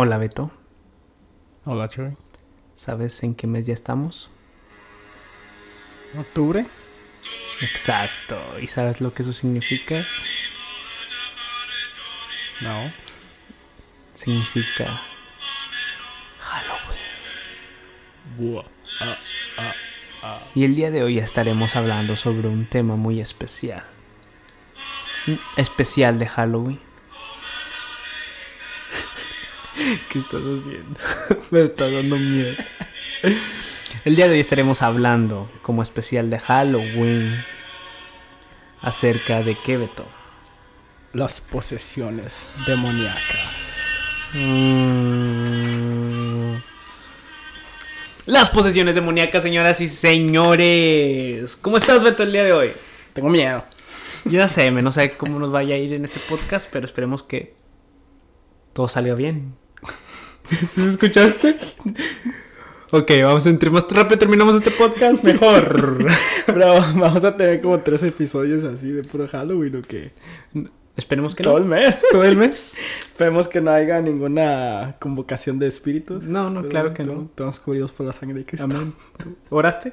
Hola Beto, Hola, Chuy. ¿sabes en qué mes ya estamos? ¿Octubre? Exacto, ¿y sabes lo que eso significa? No. Significa Halloween. Buah. Y el día de hoy estaremos hablando sobre un tema muy especial. Especial de Halloween. ¿Qué estás haciendo? Me está dando miedo. El día de hoy estaremos hablando como especial de Halloween acerca de qué, Beto. Las posesiones demoníacas. Mm. Las posesiones demoníacas, señoras y señores. ¿Cómo estás, Beto, el día de hoy? Tengo miedo. Ya sé, no sé cómo nos vaya a ir en este podcast, pero esperemos que todo salga bien. ¿Sí escuchaste? Ok, vamos a entre más rápido terminamos este podcast, mejor. Pero vamos a tener como tres episodios así de puro Halloween o qué. Esperemos que Todo no. el mes. Todo el mes. Esperemos que no haya ninguna convocación de espíritus. No, no, claro que no. Estamos cubridos por la sangre de Cristo. Amén. ¿Oraste?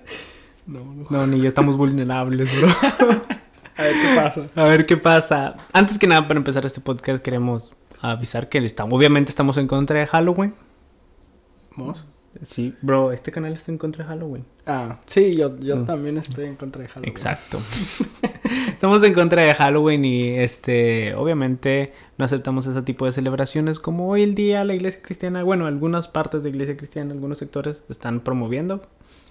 No, no. No, ni yo estamos vulnerables, bro. A ver qué pasa. A ver qué pasa. Antes que nada, para empezar este podcast, queremos avisar que estamos, obviamente estamos en contra de Halloween. ¿Vamos? Sí, bro, este canal está en contra de Halloween. Ah, sí, yo, yo Mm. también estoy en contra de Halloween. Exacto. Estamos en contra de Halloween y este, obviamente no aceptamos ese tipo de celebraciones como hoy el día la iglesia cristiana, bueno, algunas partes de iglesia cristiana, algunos sectores están promoviendo.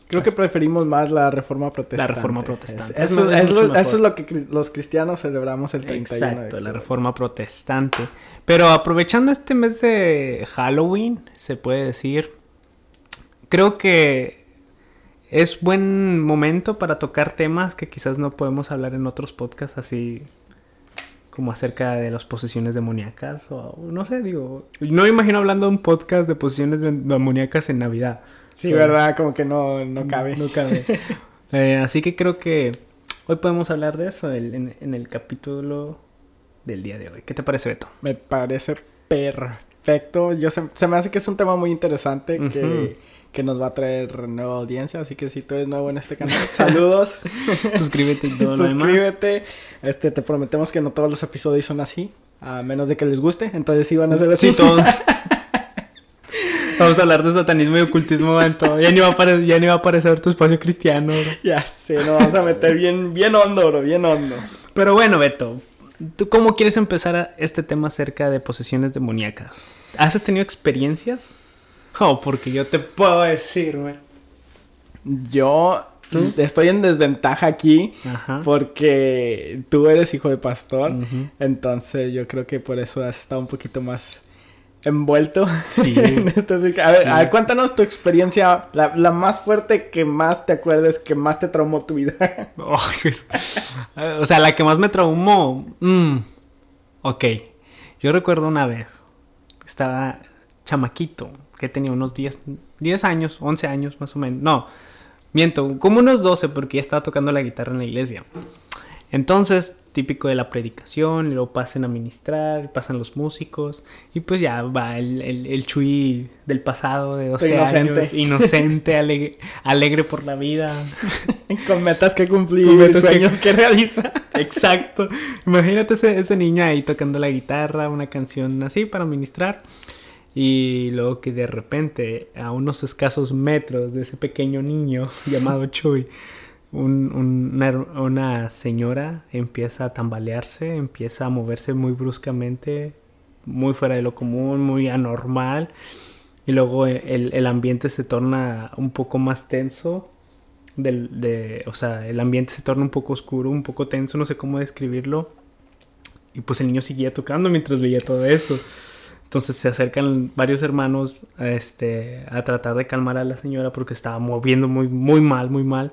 Creo que preferimos más la reforma protestante. La reforma protestante. Es- Eso, Es lo, mejor. eso es lo que los cristianos celebramos el 31 de Exacto, la reforma protestante. Pero aprovechando este mes de Halloween, se puede decir, creo que es buen momento para tocar temas que quizás no podemos hablar en otros podcasts así como acerca de las posesiones demoníacas o no sé, digo, no me imagino hablando de un podcast de posesiones de- demoníacas en Navidad. Sí, ¿verdad? Como que no, no cabe. No cabe. Eh, así que creo que hoy podemos hablar de eso el- en, en el capítulo del día de hoy. ¿Qué te parece, Beto? Me parece perfecto. Yo se, se me hace que es un tema muy interesante Ujú. que, que nos va a traer nueva audiencia. Así que si tú eres nuevo en este canal, saludos. Suscríbete y todo lo. Suscríbete. Este, te prometemos que no todos los episodios son así. A menos de que les guste. Entonces sí van a ser así. Sí, todos. Vamos a hablar de satanismo y ocultismo en todo. Ya ni va a aparecer, ya ni va a aparecer tu espacio cristiano. bro. Ya sé, nos vamos a meter bien, bien hondo, bro. Bien hondo. Pero bueno, Beto, ¿tú cómo quieres empezar a este tema acerca de posesiones demoníacas? ¿Has tenido experiencias? Oh, porque yo te puedo decir, güey. Yo ¿Tú? estoy en desventaja aquí. Ajá. Porque tú eres hijo de pastor. Entonces yo creo que por eso has estado un poquito más envuelto. Sí. en esta circa- a, ver, Sí. a ver, cuéntanos tu experiencia, la, la más fuerte que más te acuerdes, que más te traumó tu vida. Ay, Jesús. o sea, la que más me traumó. mm, ok. Yo recuerdo una vez. Estaba chamaquito. Que tenía unos 10, 10 años, 11 años más o menos. No, miento, como unos 12 porque ya estaba tocando la guitarra en la iglesia. Entonces, típico de la predicación, y luego pasan a ministrar, pasan los músicos, y pues ya va el, el, el Chuy del pasado de 12 Inocente. años, inocente, alegre, alegre por la vida. Con metas que cumplir, Con metas que- sueños que, realizar. Exacto. Imagínate ese, ese niño ahí tocando la guitarra, una canción así para ministrar. Y luego que de repente, a unos escasos metros de ese pequeño niño llamado Chuy, un- un- una, señora empieza a tambalearse, empieza a moverse muy bruscamente, muy fuera de lo común, muy anormal. Y luego el, el ambiente se torna un poco más tenso. O sea, el ambiente se torna un poco oscuro, un poco tenso, no sé cómo describirlo. Y pues el niño seguía tocando mientras veía todo eso. Entonces se acercan varios hermanos a, este, a tratar de calmar a la señora porque estaba moviendo muy mal, muy mal.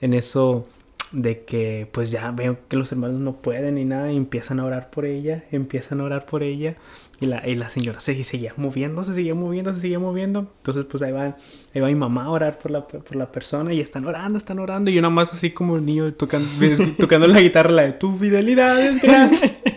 En eso de que pues ya veo que los hermanos no pueden ni nada y empiezan a orar por ella, empiezan a orar por ella y la, y la señora se, seguía moviendo, se seguía moviendo, se seguía moviendo. Entonces pues ahí va, ahí va mi mamá a orar por la, por la persona y están orando, están orando y yo nada más así como el niño tocando, tocando la guitarra, la de tu fidelidad es grande.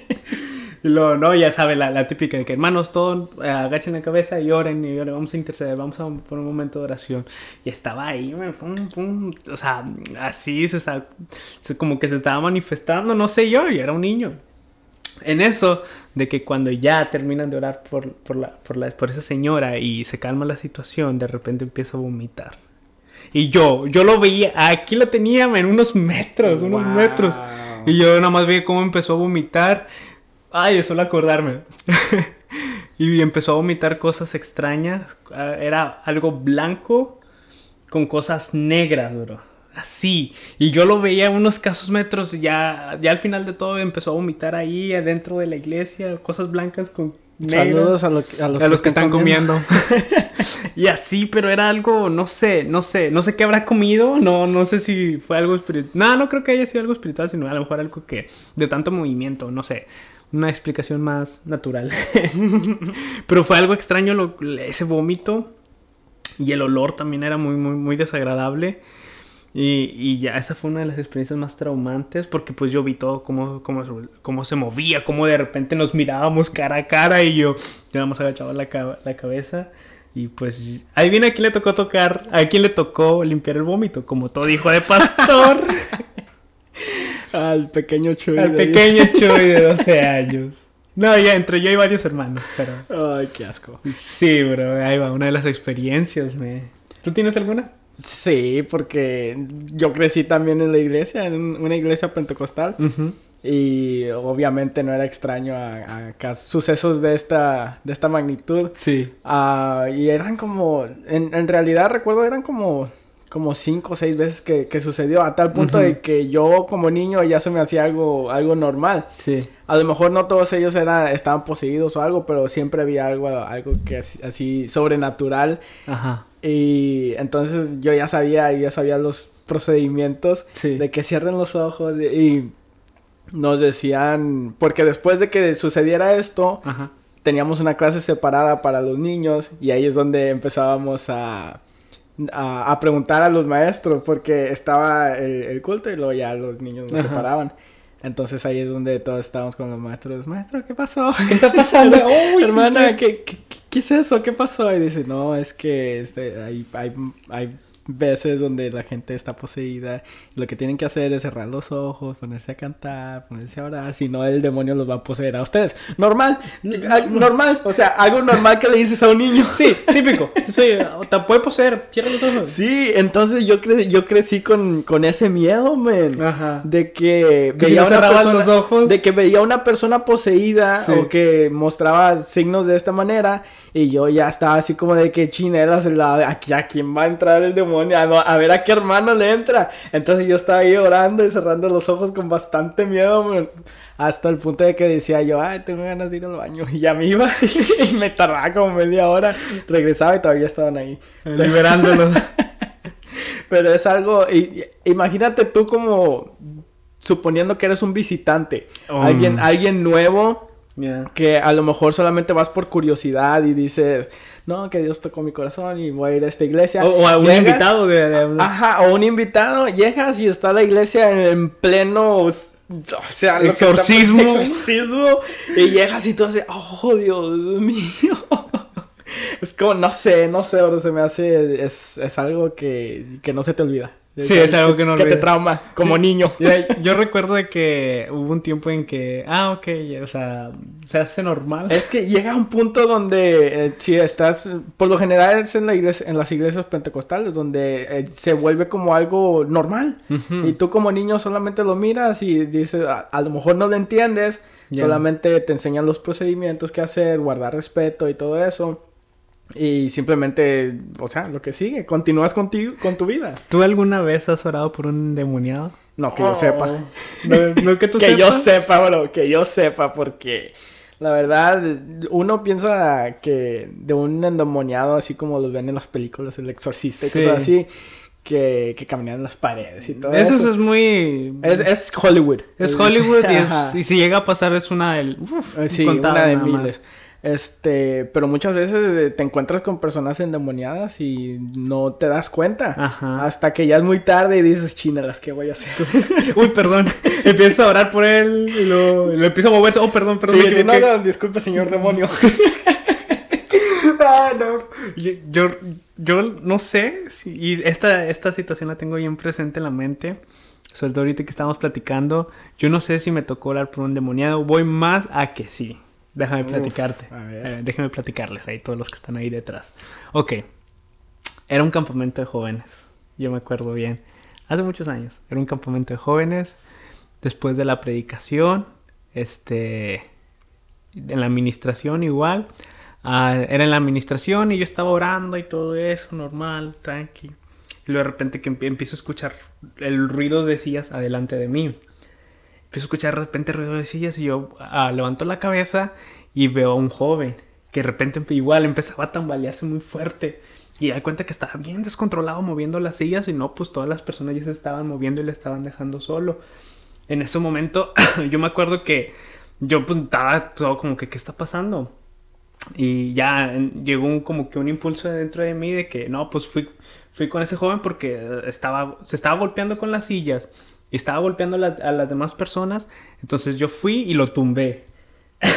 Y luego, no, ya sabe la, la típica de que hermanos, todos eh, agachen la cabeza y oren y oren, vamos a interceder, vamos a por un momento de oración. Y estaba ahí, pum, pum, o sea, así se está, como que se estaba manifestando, no sé yo, y era un niño. En eso, de que cuando ya terminan de orar por, por, la, por, la, por esa señora y se calma la situación, de repente empieza a vomitar. Y yo, yo lo veía, aquí lo tenía en unos metros, unos Wow. metros. Y yo nada más vi cómo empezó a vomitar. Ay, de solo acordarme. y empezó a vomitar cosas extrañas. Ah, Era algo blanco con cosas negras, bro. Así. Y yo lo veía a unos casos metros. y Ya, ya al final de todo empezó a vomitar ahí adentro de la iglesia. Cosas blancas con negras. Saludos a, lo- a los, A los que están comiendo. y así, pero era algo, no sé, no sé, no sé qué habrá comido, no, no sé si fue algo espiritual. No, no creo que haya sido algo espiritual, sino a lo mejor algo que de tanto movimiento, no sé, una explicación más natural. pero fue algo extraño ese vómito y el olor también era muy, muy, muy desagradable. Y, ya esa fue una de las experiencias más traumantes porque pues yo vi todo cómo, cómo, cómo se movía, cómo de repente nos mirábamos cara a cara y yo, yo nada más agachaba la, la cabeza y pues ahí viene a quién le tocó tocar, a quién le tocó limpiar el vómito, como todo hijo de pastor, Al pequeño Chuy. al de- pequeño Chuy de 12 años. No, ya entre yo y varios hermanos, pero Ay, qué asco. sí, bro, ahí va, una de las experiencias, me... ¿Tú tienes alguna? Sí, porque yo crecí también en la iglesia, en una iglesia pentecostal. Y obviamente no era extraño a, a sucesos de esta, de esta magnitud. Sí. Ah, y eran como, en, en realidad recuerdo eran como, como cinco o seis veces que, que sucedió, a tal punto de que yo como niño ya se me hacía algo, algo normal. Sí. A lo mejor no todos ellos eran, estaban poseídos o algo, pero siempre había algo, algo que así, así sobrenatural. Ajá. Y entonces yo ya sabía, ya sabía los procedimientos Sí. de que cierren los ojos y, y nos decían, porque después de que sucediera esto, Ajá. teníamos una clase separada para los niños y ahí es donde empezábamos a, a, a preguntar a los maestros porque estaba el, el culto y luego ya los niños nos separaban. Entonces ahí es donde todos estábamos con los maestros. Maestro, ¿qué pasó? ¿Qué está pasando? Sí, Hermana, sí. ¿qué, qué, qué es eso? ¿Qué pasó? Y dice, no, es que este, hay, hay, hay veces donde la gente está poseída. Lo que tienen que hacer es cerrar los ojos, ponerse a cantar, ponerse a orar. Si no, el demonio los va a poseer a ustedes. Normal, ah, normal. O sea, algo normal que le dices a un niño. Sí, típico. Sí, te puede poseer. Cierra los ojos. Sí, entonces yo, cre yo crecí con, con ese miedo, men. Ajá. De que Que si no los ojos. de que veía una persona poseída Sí. o que mostraba signos de esta manera y yo ya estaba así como de que chinelas la aquí a quién va a entrar el demonio a, no- a ver a qué hermano le entra entonces yo estaba ahí orando y cerrando los ojos con bastante miedo man, hasta el punto de que decía yo ay tengo ganas de ir al baño y ya me iba y me tardaba como media hora regresaba y todavía estaban ahí Liberándolos. pero es algo y- imagínate tú como suponiendo que eres un visitante Um. alguien alguien nuevo Que a lo mejor solamente vas por curiosidad y dices, no, que Dios tocó mi corazón y voy a ir a esta iglesia. O, o a un Llegas- invitado de, de- Ajá, o un invitado, llegas y está la iglesia en, en pleno, o sea, lo Exorcismo. exorcismo, y llegas y tú haces, oh, Dios mío. Es como, no sé, no sé, ahora se me hace, es, es algo que, que no se te olvida. Sí, es algo que no Que te trauma, como niño. Yo recuerdo de que hubo un tiempo en que, ah, ok, o sea, se hace normal. Es que llega un punto donde eh, si estás, por lo general es en la iglesia, en las iglesias pentecostales donde eh, se vuelve como algo normal. Y tú como niño solamente lo miras y dices, a, a lo mejor no lo entiendes, solamente te enseñan los procedimientos que hacer, guardar respeto y todo eso y simplemente, o sea, lo que sigue, continúas contigo, con tu vida. ¿Tú alguna vez has orado por un endemoniado? No que yo sepa. No, no que tú que yo sepa, bro, que yo sepa, porque la verdad, uno piensa que de un endemoniado, así como los ven en las películas, el exorcista y Sí. cosas así, que, que caminan en las paredes y todo eso. Eso es muy... Es, es Hollywood. Es Hollywood y, es- y si llega a pasar es una del... uf, Eh, Sí, una de más. Este, pero muchas veces eh, te encuentras con personas endemoniadas y no te das cuenta. Ajá. Hasta que ya es muy tarde y dices, chinelas, ¿qué voy a hacer? Uy, perdón. empiezo a orar por él y lo, lo empiezo a moverse. Oh, perdón, perdón. Sí, no, no, disculpe, señor demonio. Ah, no. Yo, yo no sé si y esta, esta situación la tengo bien presente en la mente. Sobre todo ahorita que estamos platicando. Yo no sé si me tocó orar por un demoniado. Voy más a que sí. Déjame Uf, platicarte. a ver. Eh, déjame platicarles ahí, todos los que están ahí detrás. Ok. Era un campamento de jóvenes. Yo me acuerdo bien. Hace muchos años. Era un campamento de jóvenes. Después de la predicación. Este. En la administración igual. Ah, era en la administración y yo estaba orando y todo eso, normal, tranqui. Y luego de repente que empie- empiezo a escuchar el ruido de sillas adelante de mí. Empiezo a escuchar de repente ruido de sillas y yo ah, levanto la cabeza y veo a un joven que de repente igual empezaba a tambalearse muy fuerte. Y da cuenta que estaba bien descontrolado moviendo las sillas y no, pues todas las personas ya se estaban moviendo y le estaban dejando solo. En ese momento yo me acuerdo que yo pues estaba todo como que, ¿qué está pasando? Y ya llegó un, como que un impulso dentro de mí de que no, pues fui, fui con ese joven porque estaba, se estaba golpeando con las sillas estaba golpeando a las, a las demás personas. Entonces yo fui y lo tumbé.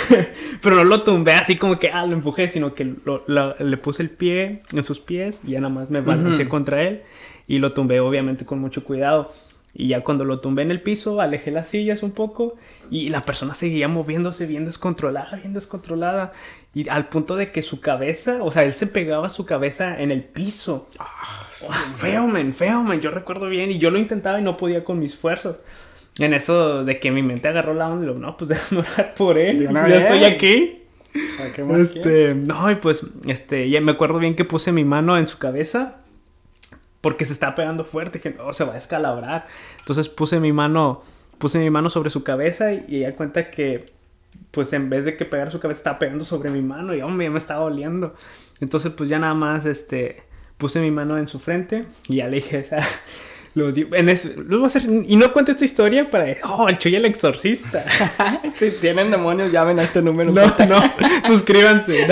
Pero no lo tumbé así como que, ah, lo empujé, sino que lo- lo- le puse el pie en sus pies y ya nada más me balancé Ujú. contra él y lo tumbé obviamente con mucho cuidado. Y ya cuando lo tumbé en el piso, alejé las sillas un poco y la persona seguía moviéndose bien descontrolada, bien descontrolada. Y al punto de que su cabeza, o sea, él se pegaba su cabeza en el piso. Ah, feo, men, feo, men. Yo recuerdo bien y yo lo intentaba y no podía con mis fuerzas. En eso de que mi mente agarró la onda y lo, no, pues déjame orar por él. Ya estoy vez. aquí. ¿Para qué más? Este, no, y pues, este, ya me acuerdo bien que puse mi mano en su cabeza porque se está pegando fuerte, que no, se va a descalabrar. Entonces puse mi mano, puse mi mano sobre su cabeza y, y ya cuenta que, pues en vez de que pegar su cabeza, estaba pegando sobre mi mano y, hombre, ya me estaba doliendo. Entonces, pues ya nada más, este, puse mi mano en su frente y ya le dije, o sea, lo en eso, lo voy a hacer, y no cuento esta historia para, oh, el Choy el exorcista. si tienen demonios, llamen a este número. No, no, suscríbanse.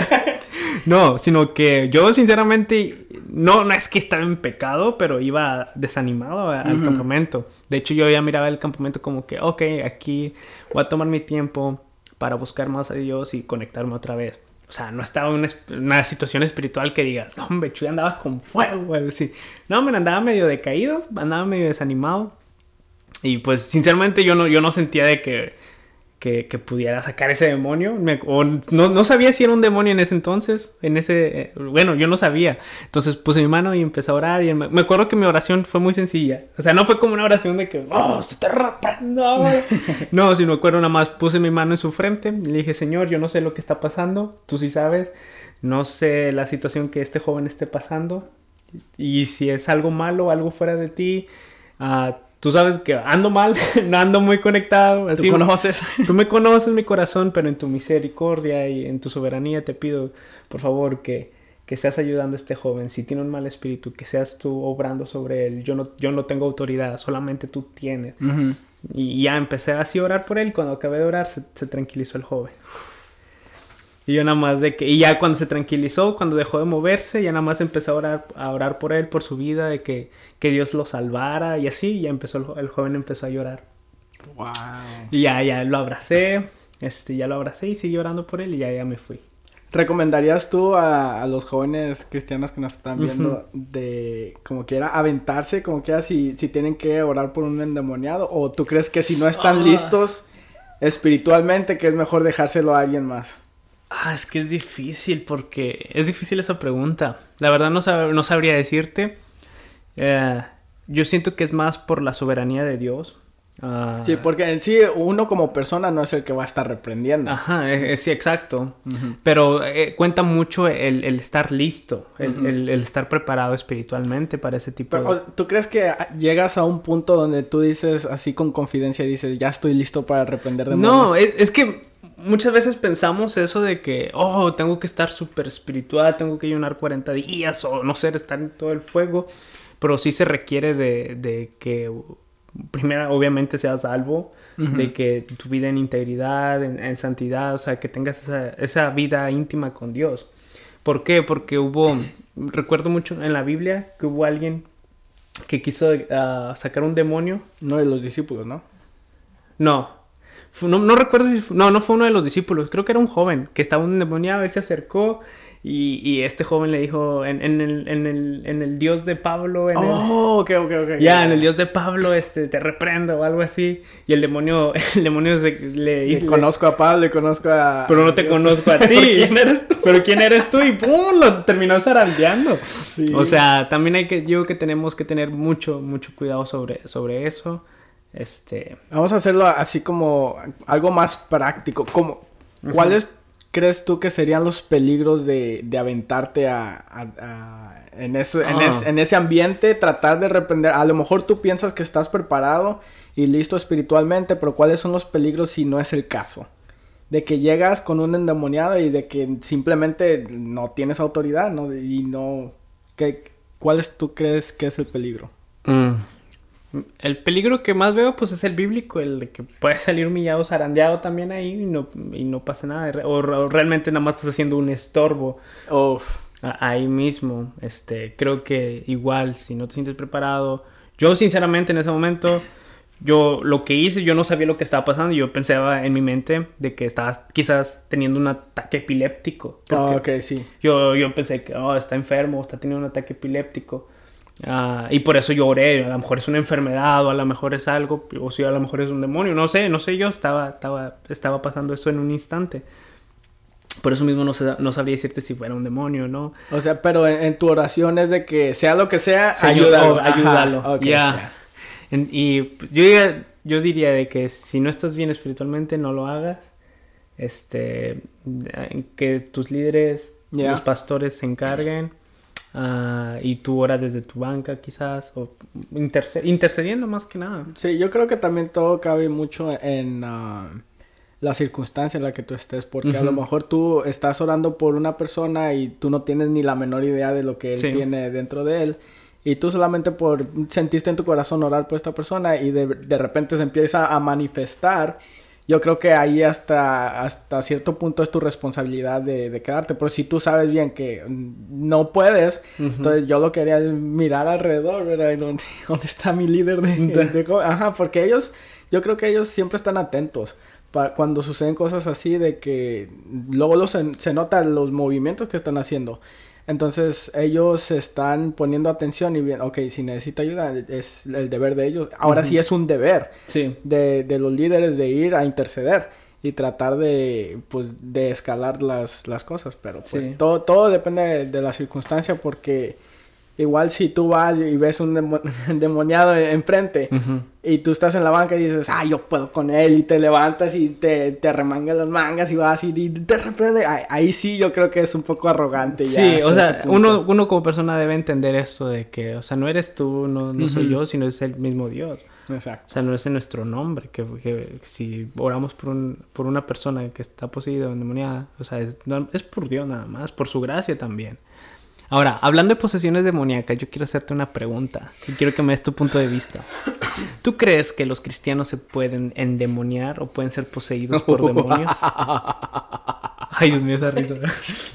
No, sino que yo sinceramente no, no es que estaba en pecado, pero iba desanimado al campamento. De hecho, yo ya miraba el campamento como que, ok, aquí voy a tomar mi tiempo para buscar más a Dios y conectarme otra vez. O sea, no estaba en una, una situación espiritual que digas, no, hombre, Chuy andaba con fuego, algo así. No, me andaba medio decaído, andaba medio desanimado. Y pues, sinceramente, yo no, yo no sentía de que, que, que pudiera sacar ese demonio. Me- o no, no sabía si era un demonio en ese entonces. En ese. eh, bueno, yo no sabía. Entonces puse mi mano y empecé a orar. Y me, me acuerdo que mi oración fue muy sencilla. O sea, no fue como una oración de que. ¡Oh, se te reprendo! ahora". no, sino me acuerdo nada más. Puse mi mano en su frente. Y le dije, Señor, yo no sé lo que está pasando. Tú sí sabes. No sé la situación que este joven esté pasando. Y si es algo malo, algo fuera de ti. ah, Tú sabes que ando mal, no ando muy conectado. ¿Tú Así, conoces? Tú me conoces mi corazón, pero en tu misericordia y en tu soberanía te pido, por favor, que, que seas ayudando a este joven. Si tiene un mal espíritu, que seas tú obrando sobre él. Yo no, yo no tengo autoridad, solamente tú tienes. Y ya empecé así a orar por él. Cuando acabé de orar, se, se tranquilizó el joven. Y yo nada más de que... Y ya cuando se tranquilizó, cuando dejó de moverse, ya nada más empecé a orar, a orar por él, por su vida, de que, que Dios lo salvara. Y así, y ya empezó el, jo- el joven empezó a llorar. Wow. Y ya, ya lo abracé, este, ya lo abracé y seguí orando por él y ya, ya me fui. ¿Recomendarías tú a, a los jóvenes cristianos que nos están viendo de como quiera aventarse, como quiera si, si tienen que orar por un endemoniado? ¿O tú crees que si no están Ah. listos espiritualmente que es mejor dejárselo a alguien más? Ah, es que es difícil porque es difícil esa pregunta. La verdad no, sab- no sabría decirte. Eh, yo siento que es más por la soberanía de Dios. Ah, Sí, porque en sí uno como persona no es el que va a estar reprendiendo. Ajá, eh, eh, sí, exacto. Pero eh, cuenta mucho el, el estar listo, el, Ujú. el- el estar preparado espiritualmente para ese tipo Pero, de... ¿Tú crees que llegas a un punto donde tú dices así con confidencia, dices, ya estoy listo para reprender demonios? No, es, es que muchas veces pensamos eso de que, oh, tengo que estar súper espiritual, tengo que ayunar 40 días o no sé, estar en todo el fuego, pero sí se requiere de, de que primera, obviamente seas salvo, de que tu vida en integridad, en, santidad, o sea, que tengas esa, esa, vida íntima con Dios. ¿Por qué? Porque hubo, recuerdo mucho en la Biblia que hubo alguien que quiso ah, sacar un demonio. No de los discípulos, ¿no? No. No, no recuerdo si... No, no fue uno de los discípulos. Creo que era un joven que estaba un endemoniado. Él se acercó y, y, este joven le dijo, en, en, el, en, el, en el Dios de Pablo, en oh, ok, ok, ok. Ya, en el Dios de Pablo, este, te reprendo o algo así. Y el demonio, el demonio le, le, conozco a Pablo, le conozco a... Pero no te conozco a ti. ¿Quién eres tú? Pero ¿quién eres tú? Y ¡pum! Lo terminó zarandeando. O sea, también hay que, yo que tenemos que tener mucho, mucho cuidado sobre, sobre eso. Este... Vamos a hacerlo así como algo más práctico. Como, ¿Cuál es crees tú que serían los peligros de, de aventarte a, en, eso, en, ah. en, ese ambiente, tratar de reprender? A lo mejor tú piensas que estás preparado y listo espiritualmente, pero ¿cuáles son los peligros si no es el caso? De que llegas con un endemoniado y de que simplemente no tienes autoridad, ¿no? Y no... ¿qué, ¿Cuál es, tú crees que es el peligro? Mm. El peligro que más veo, pues, es el bíblico, el de que puedes salir humillado, zarandeado también ahí y no, y no pasa nada. O, realmente nada más estás haciendo un estorbo. ahí mismo. Este, creo que igual, si no te sientes preparado. Yo, sinceramente, en ese momento, yo lo que hice, yo no sabía lo que estaba pasando. Yo pensaba en mi mente de que estabas quizás teniendo un ataque epiléptico. Ah, ok, sí. Yo, yo pensé que, oh, está enfermo, está teniendo un ataque epiléptico. Ah, y por eso yo oré, a lo mejor es una enfermedad o a lo mejor es algo, o si a lo mejor es un demonio, no sé, no sé yo, estaba, estaba, estaba pasando eso en un instante. Por eso mismo no, no sabría decirte si fuera un demonio no. O sea, pero en, tu oración es de que sea lo que sea, ayúdalo. ayúdalo. ya. Y yo diría, yo diría de que si no estás bien espiritualmente, no lo hagas. Este, que tus líderes, los pastores se encarguen. Ah, y tú oras desde tu banca quizás, o intercediendo más que nada. Sí, yo creo que también todo cabe mucho en uh, la circunstancia en la que tú estés, porque a lo mejor tú estás orando por una persona y tú no tienes ni la menor idea de lo que él tiene dentro de él. Y tú solamente por sentiste en tu corazón orar por esta persona y de, de repente se empieza a manifestar yo creo que ahí hasta, hasta cierto punto es tu responsabilidad de, quedarte. Pero si tú sabes bien que no puedes, entonces yo lo quería mirar alrededor, ¿verdad? ¿Dónde, dónde está mi líder de, Ajá, porque ellos, yo creo que ellos siempre están atentos. cuando suceden cosas así de que luego se, se notan los movimientos que están haciendo. Entonces ellos están poniendo atención y bien, ok, si necesita ayuda es el deber de ellos. Ahora sí es un deber de, de, los líderes de ir a interceder y tratar de, pues, de escalar las, las cosas. Pero pues todo, todo depende de la circunstancia porque Igual si tú vas y ves un demoniado enfrente y tú estás en la banca y dices, ah, yo puedo con él y te levantas y te, te remangas las mangas y vas y te reprende. Ahí, sí yo creo que es un poco arrogante. Ya sí, o sea, uno, uno como persona debe entender esto de que, o sea, no eres tú, no, no soy yo, sino es el mismo Dios. Exacto. O sea, no es en nuestro nombre, que, que si oramos por, un, por una persona que está poseída o endemoniada, o sea, es, es por Dios nada más, por su gracia también. Ahora, hablando de posesiones demoníacas, yo quiero hacerte una pregunta y quiero que me des tu punto de vista. ¿Tú crees que los cristianos se pueden endemoniar o pueden ser poseídos por demonios? Ay, Dios mío, esa risa.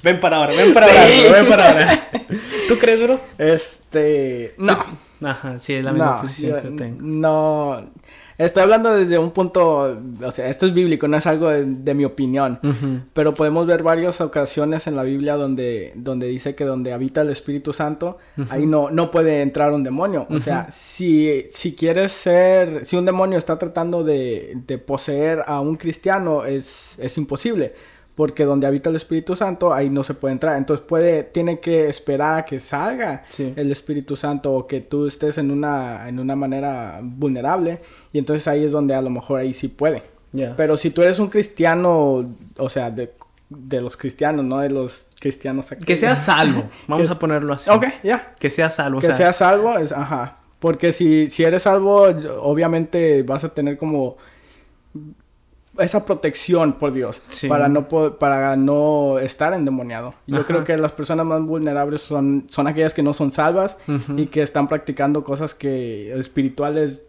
Ven para ahora, ven para ahora, ven para ahora. ¿Tú crees, bro? Este, no. Ajá, sí, es la misma posición que tengo. No, Estoy hablando desde un punto, o sea, esto es bíblico, no es algo de, mi opinión, pero podemos ver varias ocasiones en la Biblia donde, donde dice que donde habita el Espíritu Santo, ahí no, no puede entrar un demonio. O sea, si, si quieres ser, si un demonio está tratando de, de poseer a un cristiano, es, es imposible porque donde habita el Espíritu Santo ahí no se puede entrar. Entonces puede, tiene que esperar a que salga el Espíritu Santo o que tú estés en una, en una manera vulnerable y entonces ahí es donde a lo mejor ahí sí puede. Pero si tú eres un cristiano, o sea, de, de los cristianos, no de los cristianos aquí. Que sea salvo, vamos a ponerlo así. Ok, ya. Que sea salvo. Que sea salvo, es, ajá. Porque si, si eres salvo, obviamente vas a tener como esa protección por Dios para no para no estar endemoniado. Yo creo que las personas más vulnerables son son aquellas que no son salvas y que están practicando cosas que espirituales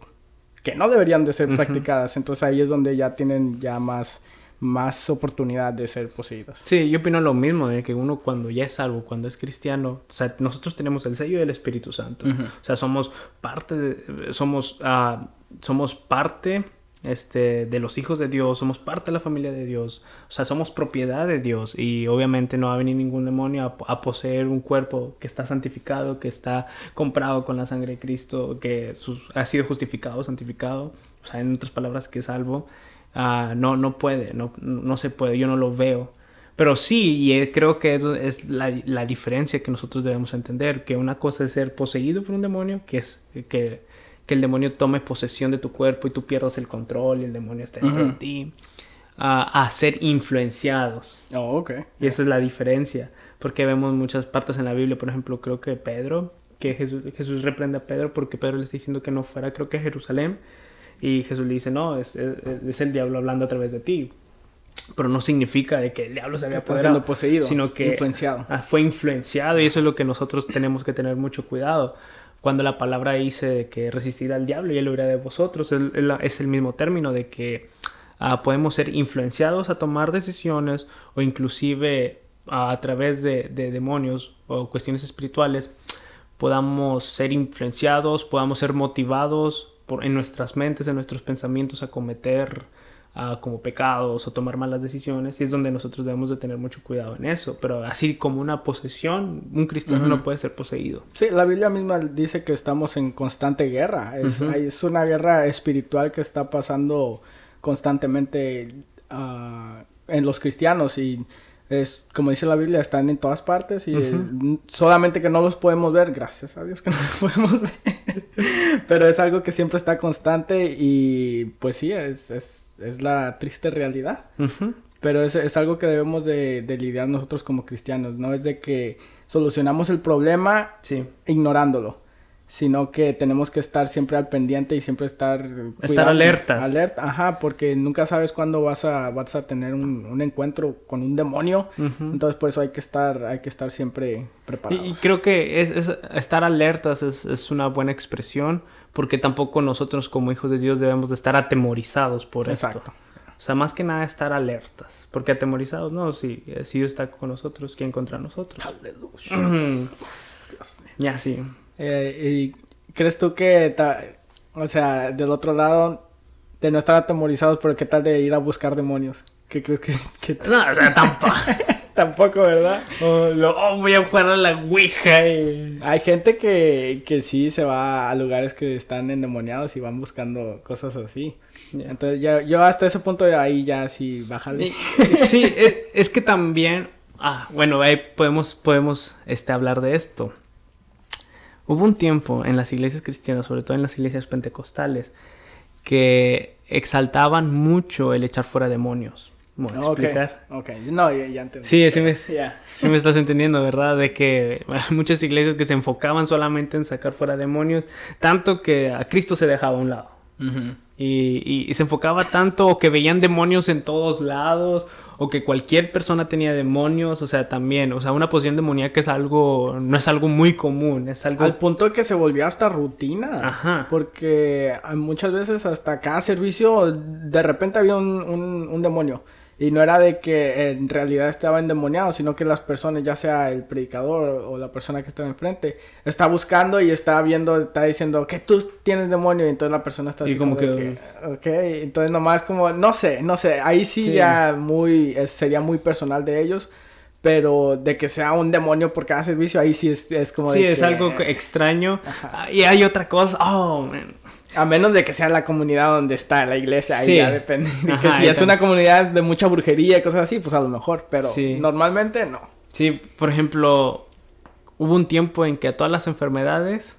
que no deberían de ser practicadas. Entonces ahí es donde ya tienen ya más, más oportunidad de ser poseídos. Sí, yo opino lo mismo, de que uno cuando ya es salvo, cuando es cristiano, o sea, nosotros tenemos el sello del Espíritu Santo. O sea, somos parte de, somos, ah, somos parte este, de los hijos de Dios, somos parte de la familia de Dios, o sea, somos propiedad de Dios y obviamente no va a venir ningún demonio a, poseer un cuerpo que está santificado, que está comprado con la sangre de Cristo, que ha sido justificado, santificado, o sea, en otras palabras, que es salvo. Ah, no, no puede, no, no se puede, yo no lo veo. Pero sí, y eh, creo que eso es la, la, diferencia que nosotros debemos entender, que una cosa es ser poseído por un demonio, que es que que el demonio tome posesión de tu cuerpo y tú pierdas el control y el demonio esté dentro de ti. a ser influenciados. Oh, ok. Y esa es la diferencia. Porque vemos muchas partes en la Biblia, por ejemplo, creo que Pedro, que Jesús, Jesús reprende a Pedro porque Pedro le está diciendo que no fuera, creo que a Jerusalén. Y Jesús le dice, no, es, es, el diablo hablando a través de ti. Pero no significa de que el diablo se había siendo poseído, sino que influenciado. Ah, fue influenciado y eso es lo que nosotros tenemos que tener mucho cuidado cuando la palabra dice que resistir al diablo y él huirá de vosotros, es el mismo término de que ah, podemos ser influenciados a tomar decisiones o inclusive a través de, demonios o cuestiones espirituales podamos ser influenciados, podamos ser motivados en nuestras mentes, en nuestros pensamientos a cometer como pecados o tomar malas decisiones y es donde nosotros debemos de tener mucho cuidado en eso. Pero así como una posesión un cristiano no puede ser poseído. Sí la Biblia misma dice que estamos en constante guerra. Es, es una guerra espiritual que está pasando constantemente ah, en los cristianos y es como dice la Biblia, están en todas partes y solamente que no los podemos ver, gracias a Dios que no los podemos ver. Pero es algo que siempre está constante y pues sí, es, es, es la triste realidad. Pero es, es, algo que debemos de, de, lidiar nosotros como cristianos, no es de que solucionamos el problema ignorándolo sino que tenemos que estar siempre al pendiente y siempre estar estar alertas alerta ajá porque nunca sabes cuándo vas a vas a tener un, un encuentro con un demonio entonces por eso hay que estar hay que estar siempre preparados y, creo que es, es estar alertas es, es, una buena expresión porque tampoco nosotros como hijos de Dios debemos de estar atemorizados por Exacto. esto o sea, más que nada estar alertas. Porque atemorizados, no, si, si Dios está con nosotros, ¿quién contra nosotros? Aleluya. Ya, sí. Eh, ¿Y crees tú que, o sea, del otro lado, de no estar atemorizados, pero qué tal de ir a buscar demonios? ¿Qué crees que...? No, o sea, tampoco. tampoco, ¿verdad? O oh, voy a jugar a la Ouija Hay gente que, que sí se va a lugares que están endemoniados y van buscando cosas así. Entonces, ya, yo hasta ese punto de ahí ya sí, bájale. Sí, es, es, que también... Ah, bueno, ahí podemos, podemos este, hablar de esto. Hubo un tiempo en las iglesias cristianas, sobre todo en las iglesias pentecostales, que exaltaban mucho el echar fuera demonios. ¿Me explicar? Ok, no, ya, ya entendí. Sí, sí me, sí me estás entendiendo, ¿verdad? De que muchas iglesias que se enfocaban solamente en sacar fuera demonios, tanto que a Cristo se dejaba a un lado. Y, y, se enfocaba tanto o que veían demonios en todos lados o que cualquier persona tenía demonios, o sea, también, o sea, una posición demoníaca es algo, no es algo muy común, es algo... Al punto de que se volvió hasta rutina. Ajá. Porque muchas veces hasta cada servicio de repente había un, un, un demonio. Y no era de que en realidad estaba endemoniado, sino que las personas, ya sea el predicador o la persona que estaba enfrente, está buscando y está viendo, está diciendo que tú tienes demonio y entonces la persona está así como, que... ok, entonces nomás como, no sé, no sé, ahí sí, ya muy, sería muy personal de ellos, pero de que sea un demonio por cada servicio, ahí sí es, es como... Sí, es algo extraño. Y hay otra cosa, oh, man. A menos de que sea la comunidad donde está la iglesia, ahí ya depende. que si es una comunidad de mucha brujería y cosas así, pues a lo mejor, pero normalmente no. Sí, por ejemplo, hubo un tiempo en que a todas las enfermedades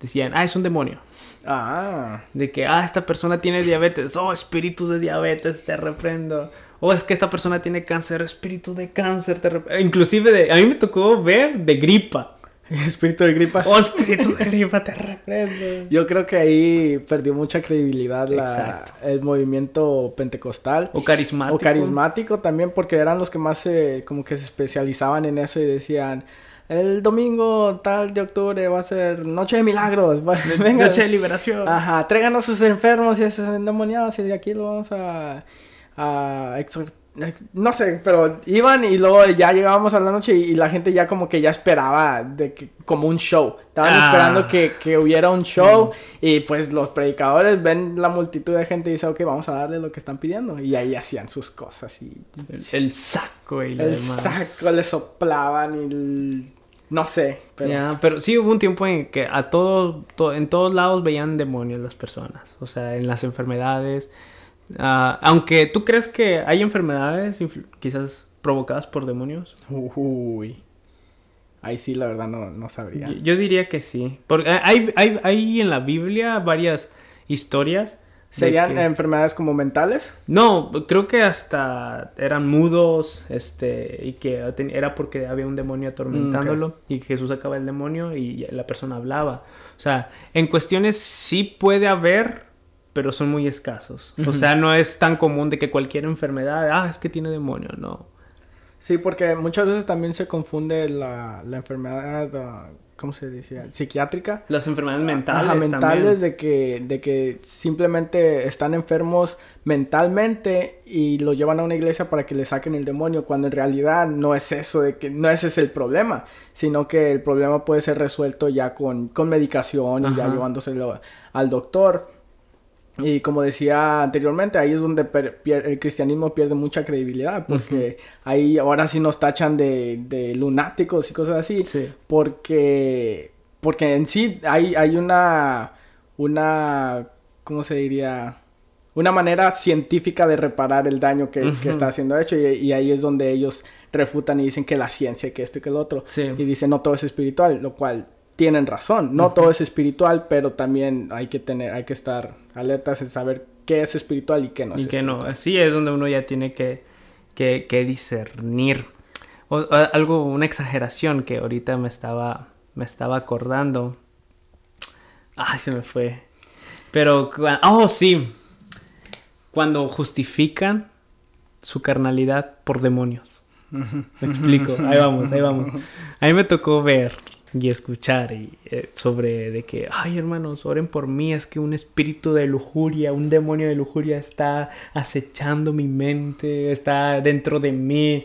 decían, ah, es un demonio. Ah. De que, ah, esta persona tiene diabetes, oh, espíritu de diabetes, te reprendo. O oh, es que esta persona tiene cáncer, espíritu de cáncer, te reprendo. Inclusive, de, a mí me tocó ver de gripa. Espíritu de gripa. Oh, espíritu de gripa, te reprendo. Yo creo que ahí perdió mucha credibilidad la, el movimiento pentecostal. O carismático. O carismático también, porque eran los que más se, como que se especializaban en eso y decían, el domingo tal de octubre va a ser Noche de Milagros. Venga. Noche de liberación. Ajá, traigan a sus enfermos y a sus endemoniados y de aquí lo vamos a, a no sé, pero iban y luego ya llegábamos a la noche y, la gente ya como que ya esperaba de que, como un show. Estaban ah. esperando que, que, hubiera un show y pues los predicadores ven la multitud de gente y dicen, ok, vamos a darle lo que están pidiendo. Y ahí hacían sus cosas y... El, saco y El saco le soplaban y... No sé, pero... pero sí hubo un tiempo en que a todos, en todos lados veían demonios las personas. O sea, en las enfermedades Ah, aunque tú crees que hay enfermedades quizás provocadas por demonios. Uy. Ahí sí, la verdad, no, no sabría. Yo, diría que sí. Porque hay, hay, hay, en la Biblia varias historias. ¿Serían enfermedades como mentales? No, creo que hasta eran mudos, este, y que era porque había un demonio atormentándolo, mm, y Jesús sacaba el demonio y la persona hablaba. O sea, en cuestiones sí puede haber pero son muy escasos. O sea, no es tan común de que cualquier enfermedad, ah, es que tiene demonio, no. Sí, porque muchas veces también se confunde la, la enfermedad, ah, ¿cómo se decía? Psiquiátrica. Las enfermedades mentales. mentales de que, de que simplemente están enfermos mentalmente y lo llevan a una iglesia para que le saquen el demonio, cuando en realidad no es eso, de que no ese es el problema, sino que el problema puede ser resuelto ya con, con medicación y ya llevándoselo al doctor. Y como decía anteriormente, ahí es donde el cristianismo pierde mucha credibilidad, porque ahí ahora sí nos tachan de, de lunáticos y cosas así, porque porque en sí hay, hay una, una, ¿cómo se diría? Una manera científica de reparar el daño que, está haciendo hecho, y, y, ahí es donde ellos refutan y dicen que la ciencia, que esto y que el otro, y dicen no todo es espiritual, lo cual tienen razón. No todo es espiritual, pero también hay que tener, hay que estar alertas en saber qué es espiritual y qué no es. Y qué no. Así es donde uno ya tiene que, que, que discernir. algo, una exageración que ahorita me estaba, me estaba acordando. Ay, se me fue. Pero, oh, sí. Cuando justifican su carnalidad por demonios. Me explico. Ahí vamos, ahí vamos. A mí me tocó ver y escuchar y, eh, sobre de que, ay hermanos, oren por mí, es que un espíritu de lujuria, un demonio de lujuria está acechando mi mente, está dentro de mí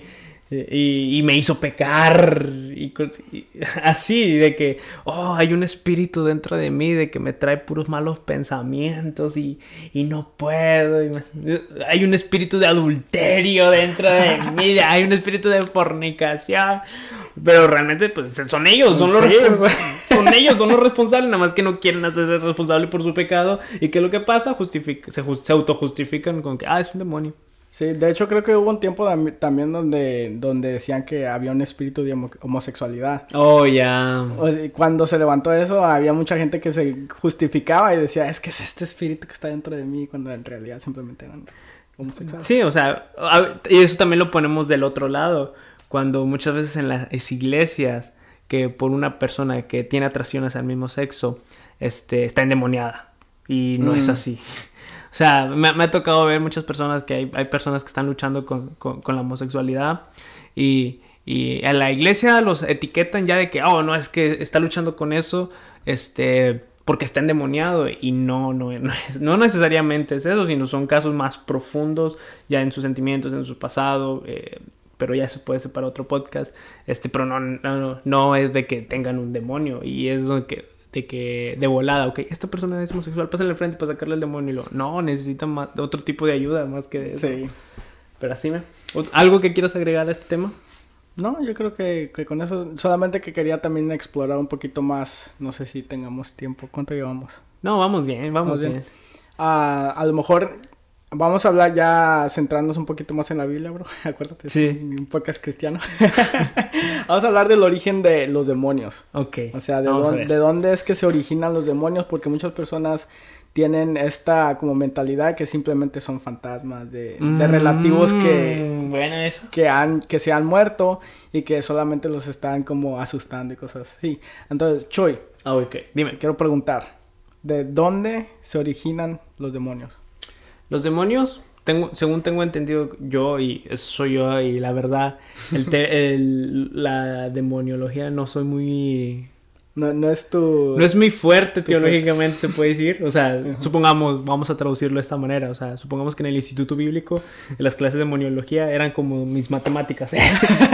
y, me hizo pecar y, así de que oh hay un espíritu dentro de mí de que me trae puros malos pensamientos y, no puedo hay un espíritu de adulterio dentro de mí hay un espíritu de fornicación pero realmente pues son ellos son los responsables son ellos son los responsables nada más que no quieren hacerse responsables por su pecado y que lo que pasa justifica se, se autojustifican con que ah es un demonio Sí, de hecho creo que hubo un tiempo también donde, donde decían que había un espíritu de homosexualidad. Oh, ya. Cuando se levantó eso, había mucha gente que se justificaba y decía, es que es este espíritu que está dentro de mí, cuando en realidad simplemente eran homosexuales. Sí, o sea, y eso también lo ponemos del otro lado, cuando muchas veces en las iglesias, que por una persona que tiene atracciones al mismo sexo, este, está endemoniada. Y no es mm. así. O sea, me, ha tocado ver muchas personas que hay, hay personas que están luchando con, con, la homosexualidad y, y en la iglesia los etiquetan ya de que, oh, no, es que está luchando con eso, este, porque está endemoniado y no, no, no, no necesariamente es eso, sino son casos más profundos ya en sus sentimientos, en su pasado, eh, pero ya se puede ser para otro podcast, este, pero no, no, no es de que tengan un demonio y es de que de que de volada, ok, esta persona es homosexual, pásale al frente para sacarle el demonio y lo, no, necesita más, otro tipo de ayuda más que de eso. Sí. Pero así me. ¿Algo que quieras agregar a este tema? No, yo creo que, que, con eso, solamente que quería también explorar un poquito más, no sé si tengamos tiempo, ¿cuánto llevamos? No, vamos bien, vamos, bien. Ah, a lo mejor Vamos a hablar ya centrándonos un poquito más en la Biblia, bro. Acuérdate, sí. un podcast cristiano. Vamos a hablar del origen de los demonios. Ok. O sea, de, de, dónde es que se originan los demonios, porque muchas personas tienen esta como mentalidad que simplemente son fantasmas de, de relativos que, mm, bueno, eso. que han que se han muerto y que solamente los están como asustando y cosas así. Entonces, Choy. Ah, ok. Dime. Quiero preguntar, ¿de dónde se originan los demonios? Los demonios tengo, según tengo entendido yo, y eso soy yo, y la verdad, el, te- el- la demoniología no soy muy... No, no es tu... No es muy fuerte teológicamente, se puede decir. O sea, supongamos, vamos a traducirlo de esta manera. O sea, supongamos que en el instituto bíblico, en las clases de demoniología, eran como mis matemáticas.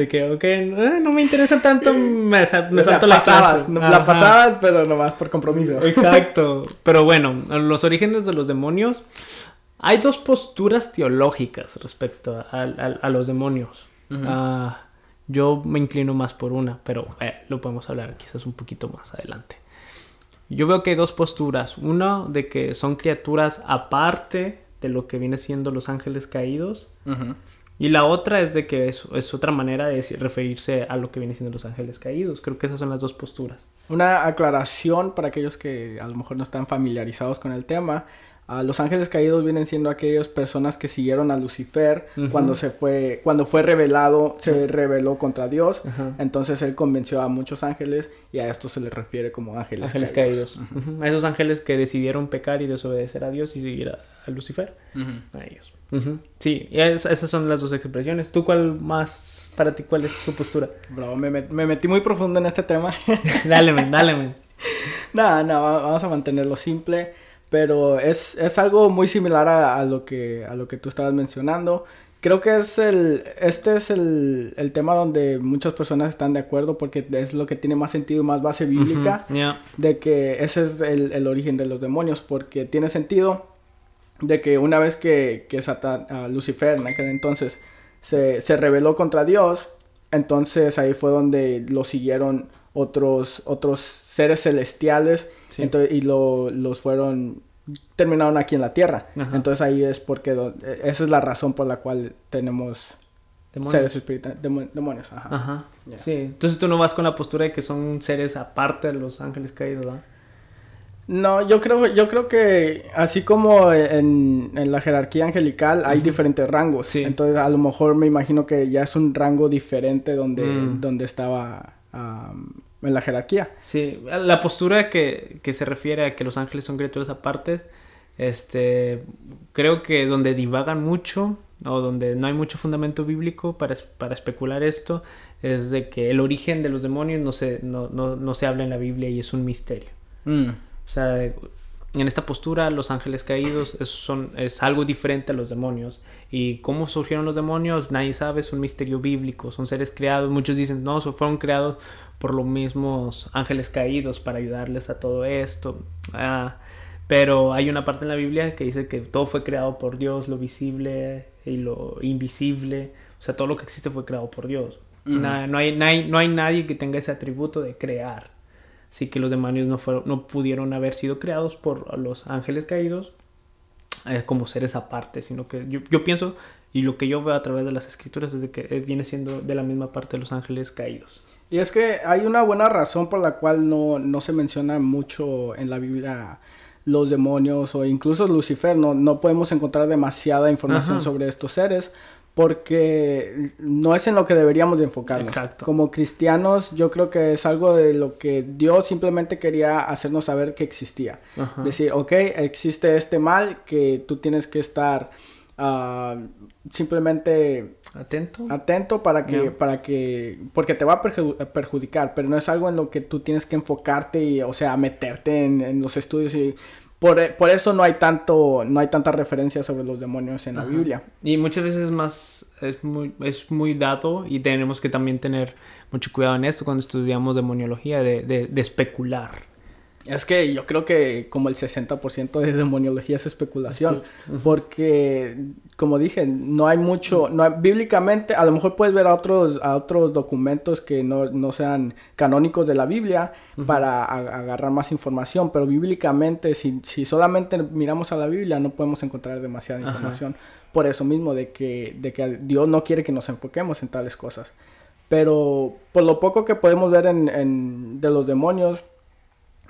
de que, ok, eh, no me interesan tanto, me, me o sea, salto las pasabas, no- la pasabas, pero nomás por compromiso. Exacto. Pero bueno, los orígenes de los demonios. Hay dos posturas teológicas respecto a, a- a los demonios. Ah, yo me inclino más por una, pero eh, lo podemos hablar quizás un poquito más adelante. Yo veo que hay dos posturas. Una de que son criaturas aparte de lo que viene siendo los ángeles caídos. Y la otra es de que es, es otra manera de decir- referirse a lo que viene siendo los ángeles caídos. Creo que esas son las dos posturas. Una aclaración para aquellos que a lo mejor no están familiarizados con el tema. Ah, los ángeles caídos vienen siendo aquellas personas que siguieron a Lucifer Ujú. cuando se fue, cuando fue revelado, se rebeló contra Dios. Entonces él convenció a muchos ángeles y a esto se les refiere como ángeles, Ángeles caídos. A esos ángeles que decidieron pecar y desobedecer a Dios y seguir a, a Lucifer. A ellos. Sí, es- esas son las dos expresiones. ¿Tú cuál más, para ti, cuál es tu postura? Bro, me, met- me metí muy profundo en este tema. dale, men, dale, men. Nada, no, va- vamos a mantenerlo simple, pero es, es algo muy similar a, a lo que, a lo que tú estabas mencionando. Creo que es el, este es el, el tema donde muchas personas están de acuerdo porque es lo que tiene más sentido y más base bíblica ya. de que ese es el, el origen de los demonios, porque tiene sentido de que una vez que, que Satan, ah, Lucifer en aquel entonces se, se rebeló contra Dios, entonces ahí fue donde lo siguieron otros, otros seres celestiales Sí. entonces, y lo, los fueron, terminaron aquí en la tierra. Ajá. Entonces ahí es porque, do- esa es la razón por la cual tenemos Demonios. seres espirituales, demonios. Ajá. Sí. Entonces tú no vas con la postura de que son seres aparte de los ángeles caídos, ¿verdad? No, yo creo, yo creo que así como en, en la jerarquía angelical hay diferentes rangos. Sí. Entonces a lo mejor me imagino que ya es un rango diferente donde, Mm. donde estaba am, en la jerarquía. Sí, la postura que, que se refiere a que los ángeles son criaturas apartes, este, creo que donde divagan mucho o donde no hay mucho fundamento bíblico para, para especular esto, es de que el origen de los demonios no se, no, no, no se habla en la Biblia y es un misterio. O sea, en esta postura los ángeles caídos es, son, es algo diferente a los demonios. Y cómo surgieron los demonios, nadie sabe, es un misterio bíblico, son seres creados. Muchos dicen, no, fueron creados por los mismos ángeles caídos para ayudarles a todo esto. Ah, pero hay una parte en la Biblia que dice que todo fue creado por Dios, lo visible y lo invisible. O sea, todo lo que existe fue creado por Dios. Ujú. Na- no, hay, no, hay, no hay nadie que tenga ese atributo de crear. Así que los demonios no, fueron, no pudieron haber sido creados por los ángeles caídos eh, como seres aparte, sino que yo, yo pienso y lo que yo veo a través de las escrituras es de que eh, viene siendo de la misma parte de los ángeles caídos. Y es que hay una buena razón por la cual no, no se menciona mucho en la Biblia los demonios o incluso Lucifer. No, no podemos encontrar demasiada información Ajá. sobre estos seres porque no es en lo que deberíamos de enfocarnos. Exacto. Como cristianos yo creo que es algo de lo que Dios simplemente quería hacernos saber que existía. Ajá. Decir, ok, existe este mal que tú tienes que estar ah, simplemente Atento. atento para que, para que, porque te va a perju- a perjudicar, pero no es algo en lo que tú tienes que enfocarte y, o sea, meterte en, en los estudios y por, por eso no hay tanto, no hay tanta referencia sobre los demonios en la. Biblia. Y muchas veces es más, es muy, es muy dado y tenemos que también tener mucho cuidado en esto cuando estudiamos demoniología, de, de, de especular. Es que yo creo que como el 60% de demoniología es especulación, porque como dije, no hay mucho, no hay- bíblicamente, a lo mejor puedes ver a otros, a otros documentos que no, no sean canónicos de la Biblia para a- agarrar más información, pero bíblicamente, si, si solamente miramos a la Biblia, no podemos encontrar demasiada Ajá. información. Por eso mismo, de que, de que Dios no quiere que nos enfoquemos en tales cosas. Pero por lo poco que podemos ver en, en- de los demonios,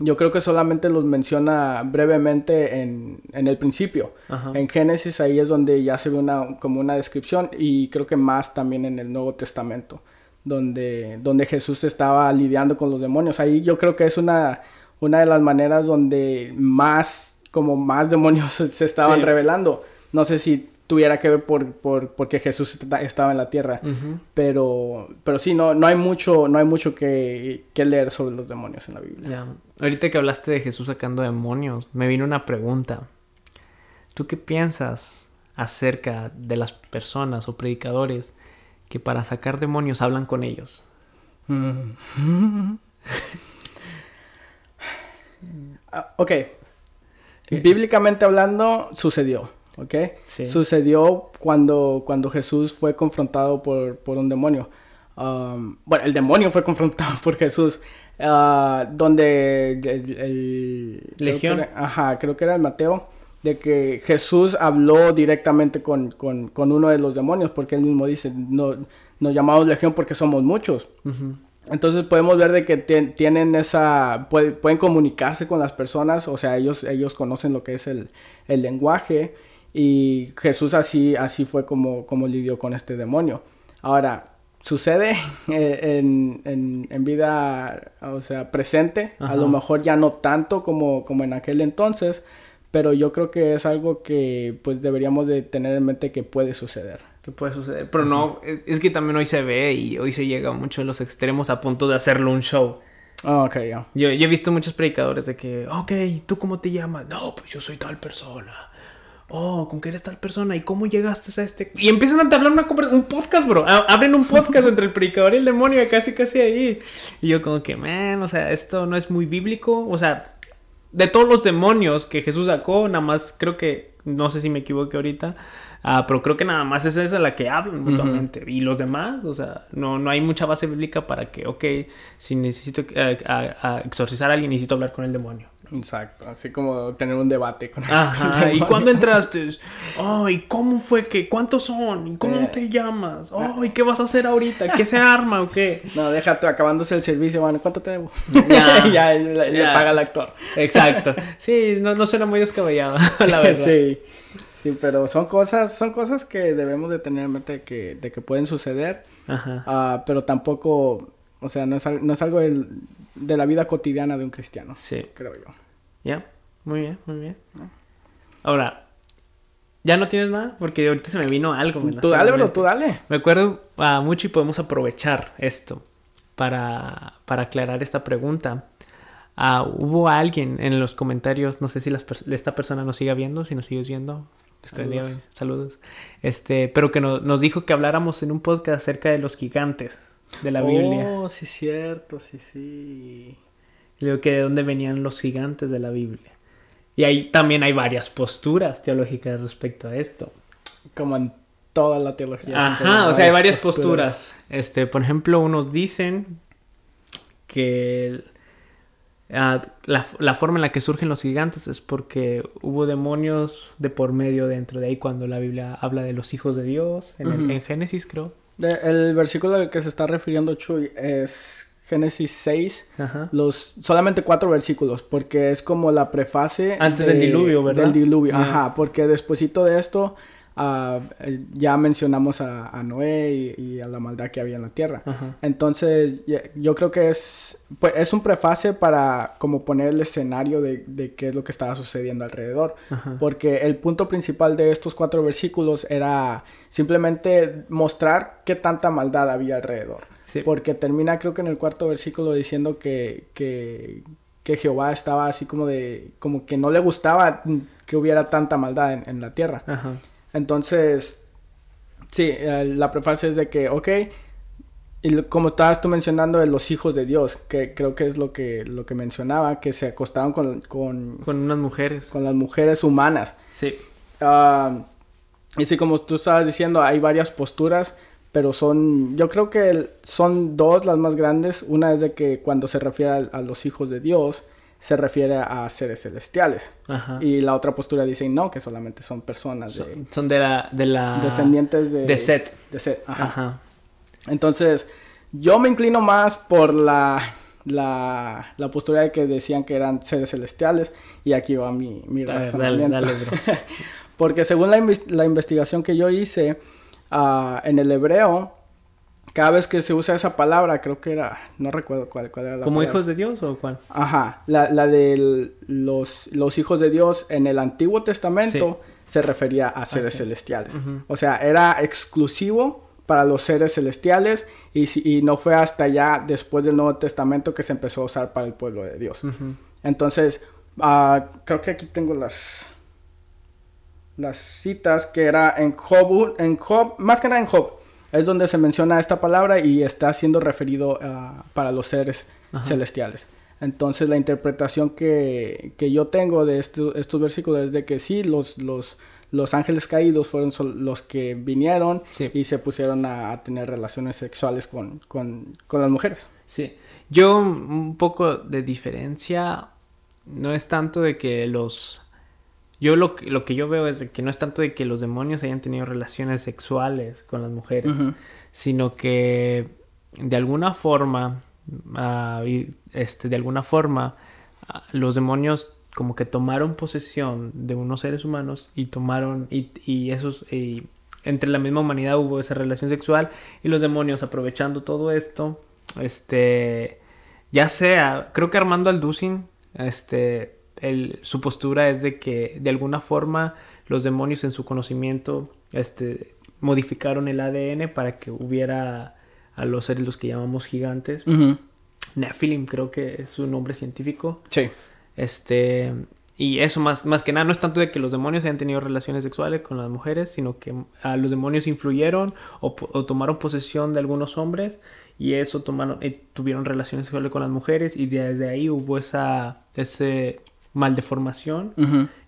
yo creo que solamente los menciona brevemente en, en el principio. Ajá. En Génesis ahí es donde ya se ve una, como una descripción y creo que más también en el Nuevo Testamento, donde, donde Jesús estaba lidiando con los demonios. Ahí yo creo que es una, una de las maneras donde más, como más demonios se estaban Sí. revelando. No sé si tuviera que ver por, por porque Jesús esta- estaba en la tierra. Pero, pero sí, no, no hay mucho, no hay mucho que, que leer sobre los demonios en la Biblia. Ahorita que hablaste de Jesús sacando demonios, me vino una pregunta. ¿Tú qué piensas acerca de las personas o predicadores que para sacar demonios hablan con ellos? Mm. Ah, ok. Bíblicamente hablando, sucedió. ¿Ok? Sí. Sucedió cuando, cuando Jesús fue confrontado por, por un demonio. Um, bueno, el demonio fue confrontado por Jesús. ah, donde el, el- el- creo que Legión. era- ajá, creo que era el Mateo. De que Jesús habló directamente con, con, con uno de los demonios. Porque él mismo dice: no, Nos llamamos Legión porque somos muchos. Entonces podemos ver de que tien- tienen esa, puede- pueden comunicarse con las personas, o sea, ellos, ellos conocen lo que es el, el lenguaje y Jesús así, así fue como, como lidió con este demonio. Ahora, sucede eh, en, en, en vida, o sea, presente, a lo mejor ya no tanto como, como en aquel entonces, pero yo creo que es algo que pues deberíamos de tener en mente que puede suceder. ¿Qué puede suceder? Pero no, es, es que también hoy se ve y hoy se llega mucho a los extremos a punto de hacerlo un show. Ah, ok, ya. Yo, yo he visto muchos predicadores de que, ok, ¿tú cómo te llamas? No, pues yo soy tal persona. Oh, ¿con qué eres tal persona? ¿Y cómo llegaste a este? Y empiezan a entablar una un podcast, bro. A- abren un podcast entre el predicador y el demonio, casi, casi ahí. Y yo como que, man, o sea, esto no es muy bíblico. O sea, de todos los demonios que Jesús sacó, nada más creo que, no sé si me equivoqué ahorita, ah, pero creo que nada más es esa la que hablan mutuamente. Y los demás, o sea, no, no hay mucha base bíblica para que, ok, si necesito a exorcizar a alguien, necesito hablar con el demonio. Exacto, así como tener un debate con Ajá, ¿y demonio. cuándo entraste? Oh, ¿y cómo fue que? ¿Cuántos son? ¿Y cómo Eh. te llamas? Oh, ¿y qué vas a hacer ahorita? ¿Qué se arma o qué? No, déjate, acabándose el servicio, bueno, ¿cuánto te debo? Ya. ya, le, paga el actor. Exacto. Sí, no, no suena muy descabellado, la verdad. Sí, sí, pero son cosas, son cosas que debemos de tener en mente que, de que pueden suceder, Ajá. ah, pero tampoco, o sea, no es, no es algo del- de la vida cotidiana de un cristiano, Sí. creo yo. Ya, muy bien, muy bien. Ahora, ¿ya no tienes nada? Porque ahorita se me vino algo. Tú dale, bro, tú dale. Me acuerdo ah, mucho y podemos aprovechar esto para, para aclarar esta pregunta. Ah, hubo alguien en los comentarios, no sé si las esta persona nos siga viendo, si nos sigues viendo. Saludos. saludos. Este, pero que no- nos dijo que habláramos en un podcast acerca de los gigantes de la Biblia. Oh, sí, cierto, sí, sí. Luego que de dónde venían los gigantes de la Biblia. Y ahí también hay varias posturas teológicas respecto a esto. Como en toda la teología. Ajá, o sea, hay varias posturas. Este, por ejemplo, unos dicen que ah, la, la forma en la que surgen los gigantes es porque hubo demonios de por medio dentro de ahí cuando la Biblia habla de los hijos de Dios, en, el- en Génesis creo. De- el versículo al que se está refiriendo Chuy es Génesis 6, Ajá. los solamente cuatro versículos, porque es como la prefase Antes del diluvio, ¿verdad? Del diluvio, ajá, porque despuesito de esto eh, ya mencionamos a, a Noé y, y a la maldad que había en la tierra. Ajá. Entonces, yo creo que es, pues, es un prefase para como poner el escenario de, de qué es lo que estaba sucediendo alrededor. Ajá. Porque el punto principal de estos cuatro versículos era simplemente mostrar qué tanta maldad había alrededor. Sí. Porque termina creo que en el cuarto versículo diciendo que, que, que Jehová estaba así como de, como que no le gustaba que hubiera tanta maldad en, en la tierra. Ajá. Entonces, sí, eh, la prefacia es de que, ok, y como estabas tú mencionando de los hijos de Dios, que creo que es lo que, lo que mencionaba, que se acostaron con, con, Con unas mujeres. con las mujeres humanas. Sí. Ah, y sí, como tú estabas diciendo, hay varias posturas, pero son, yo creo que son dos las más grandes. Una es de que cuando se refiere a, a los hijos de Dios, se refiere a seres celestiales. Ajá. Y la otra postura dice no, que solamente son personas de, Son, son de la... De la... descendientes de, de Set. de Set, ajá. Ajá. Entonces, yo me inclino más por la, la, la postura de que decían que eran seres celestiales. Y aquí va mi, mi dale, razonamiento. dale, bro. Porque según la, la investigación que yo hice, ah, en el hebreo, cada vez que se usa esa palabra, creo que era, no recuerdo cuál, cuál era la ¿Como palabra. hijos de Dios o cuál? Ajá, la, la de los, los hijos de Dios en el Antiguo Testamento se refería a seres celestiales. O sea, era exclusivo para los seres celestiales y, y, no fue hasta ya después del Nuevo Testamento que se empezó a usar para el pueblo de Dios. Entonces, uh, creo que aquí tengo las las citas que era en Job, en Job, más que nada en Job, es donde se menciona esta palabra y está siendo referido uh, para los seres celestiales. Entonces la interpretación que, que yo tengo de estos versículos es de que sí, los, los, los ángeles caídos fueron los que vinieron y se pusieron a, tener relaciones sexuales con, con, con, las mujeres. Sí, yo un poco de diferencia, no es tanto de que los... Yo lo, lo que yo veo es que no es tanto de que los demonios hayan tenido relaciones sexuales con las mujeres, sino que de alguna forma, uh, este, de alguna forma, uh, los demonios como que tomaron posesión de unos seres humanos y tomaron y, y esos y entre la misma humanidad hubo esa relación sexual y los demonios aprovechando todo esto este ya sea creo que Armando Alducin este su postura es de que de alguna forma los demonios en su conocimiento este modificaron el ADN para que hubiera a los seres los que llamamos gigantes. Nephilim creo que es su nombre científico. Sí. Este, y eso más, más que nada no es tanto de que los demonios hayan tenido relaciones sexuales con las mujeres, sino que a los demonios influyeron o, tomaron posesión de algunos hombres y eso tomaron, eh, tuvieron relaciones sexuales con las mujeres y desde ahí hubo esa, ese maldeformación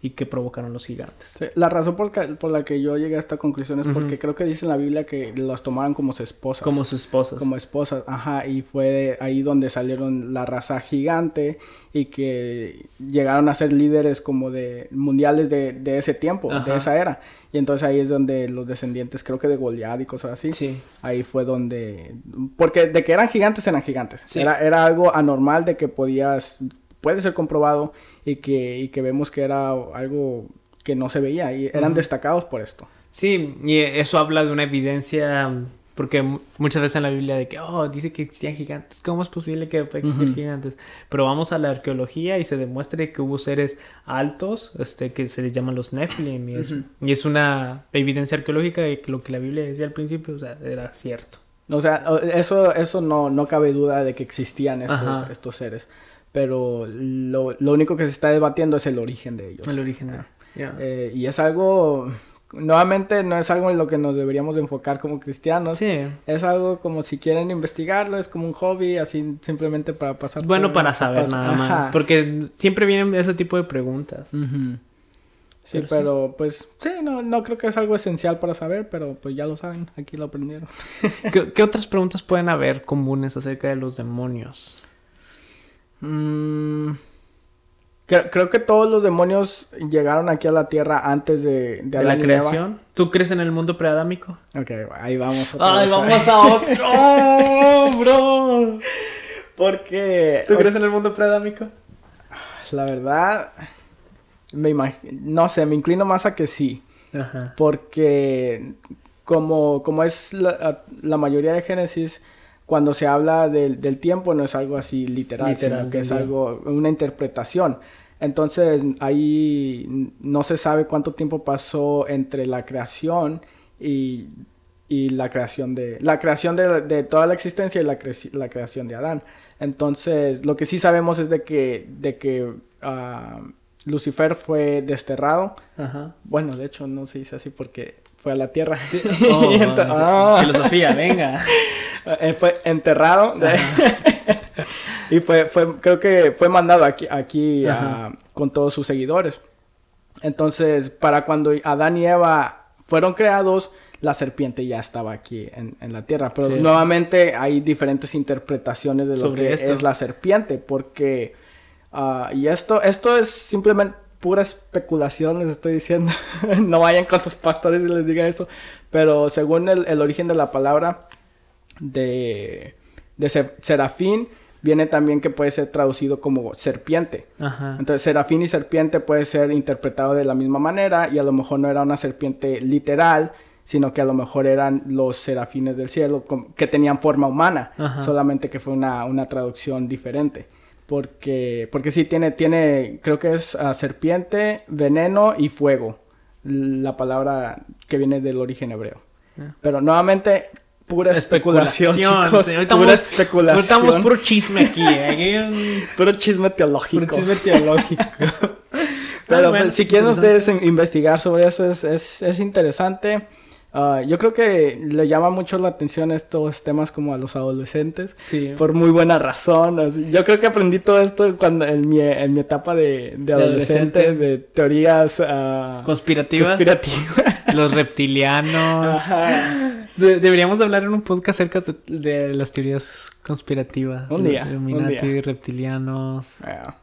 y que provocaron los gigantes. la razón por, por, la que yo llegué a esta conclusión es porque creo que dice en la Biblia que los tomaron como sus esposas. Como sus esposas. Como esposas, ajá, y fue ahí donde salieron la raza gigante y que llegaron a ser líderes como de mundiales de, de ese tiempo, de esa era. Y entonces ahí es donde los descendientes, creo que de Goliath y cosas así, sí. ahí fue donde... Porque de que eran gigantes, eran gigantes. Era, era algo anormal de que podías puede ser comprobado y que, y que vemos que era algo que no se veía y eran destacados por esto. Sí, y eso habla de una evidencia, porque muchas veces en la Biblia de que, oh, dice que existían gigantes, ¿cómo es posible que existir gigantes? Pero vamos a la arqueología y se demuestra que hubo seres altos, este, que se les llaman los Nephilim, y es, y es una evidencia arqueológica de que lo que la Biblia decía al principio, o sea, era cierto. O sea, eso, eso no, no cabe duda de que existían estos, estos seres pero lo, lo, único que se está debatiendo es el origen de ellos. El origen, ah, eh, y es algo, nuevamente no es algo en lo que nos deberíamos enfocar como cristianos. Sí. Es algo como si quieren investigarlo, es como un hobby, así simplemente para pasar. Bueno, para saber nada más, porque siempre vienen ese tipo de preguntas. Sí, pero, pues sí, no, no creo que es algo esencial para saber, pero pues ya lo saben, aquí lo aprendieron. ¿Qué, ¿Qué, otras preguntas pueden haber comunes acerca de los demonios? Mm, creo, que todos los demonios llegaron aquí a la tierra antes de, de, la creación. ¿Tú crees en el mundo preadámico? Ok, ahí vamos. Ay, vamos a otro. ¡Oh, bro! Porque. ¿Tú crees en el mundo preadámico? La verdad, me no sé, me inclino más a que sí. Ajá. Porque como, como es la, la mayoría de Génesis, cuando se habla del, tiempo no es algo así literal, sino que es algo, una interpretación. Entonces ahí no se sabe cuánto tiempo pasó entre la creación y, la creación de la creación de, toda la existencia y la, la, creación de Adán. Entonces lo que sí sabemos es de que, de que ah, Lucifer fue desterrado. Bueno, de hecho no se dice así porque fue a la tierra. Oh, ah. Filosofía, venga. Eh, fue enterrado. y fue, fue, creo que fue mandado aquí, aquí con todos sus seguidores. Entonces, para cuando Adán y Eva fueron creados, la serpiente ya estaba aquí en, la tierra. Pero nuevamente hay diferentes interpretaciones de lo que es la serpiente, porque... Ah, y esto, esto es simplemente pura especulación, les estoy diciendo. no vayan con sus pastores y les digan eso. Pero según el, el origen de la palabra, de, de serafín viene también que puede ser traducido como serpiente. Entonces, serafín y serpiente puede ser interpretado de la misma manera y a lo mejor no era una serpiente literal, sino que a lo mejor eran los serafines del cielo que tenían forma humana, solamente que fue una, una, traducción diferente. Porque, porque sí, tiene, tiene creo que es ah, serpiente, veneno y fuego. la palabra que viene del origen hebreo. Pero nuevamente, pura especulación, Especulación, chicos. ahorita pura especulación. Estamos puro chisme aquí. ¿eh? Puro chisme teológico. puro chisme teológico. Pero Ah, pues, si quieren ustedes in- investigar sobre eso, es, es, es interesante. Ah, yo creo que le llama mucho la atención estos temas como a los adolescentes. Sí. Por muy buena razón. así. Yo creo que aprendí todo esto cuando en mi, en mi etapa de, de adolescente, adolescente. de teorías ah, Conspirativas. conspirativas. Los reptilianos. Ajá. De- deberíamos hablar en un podcast acerca de, las teorías conspirativas. Un día, Illuminati, un día. reptilianos. Ah,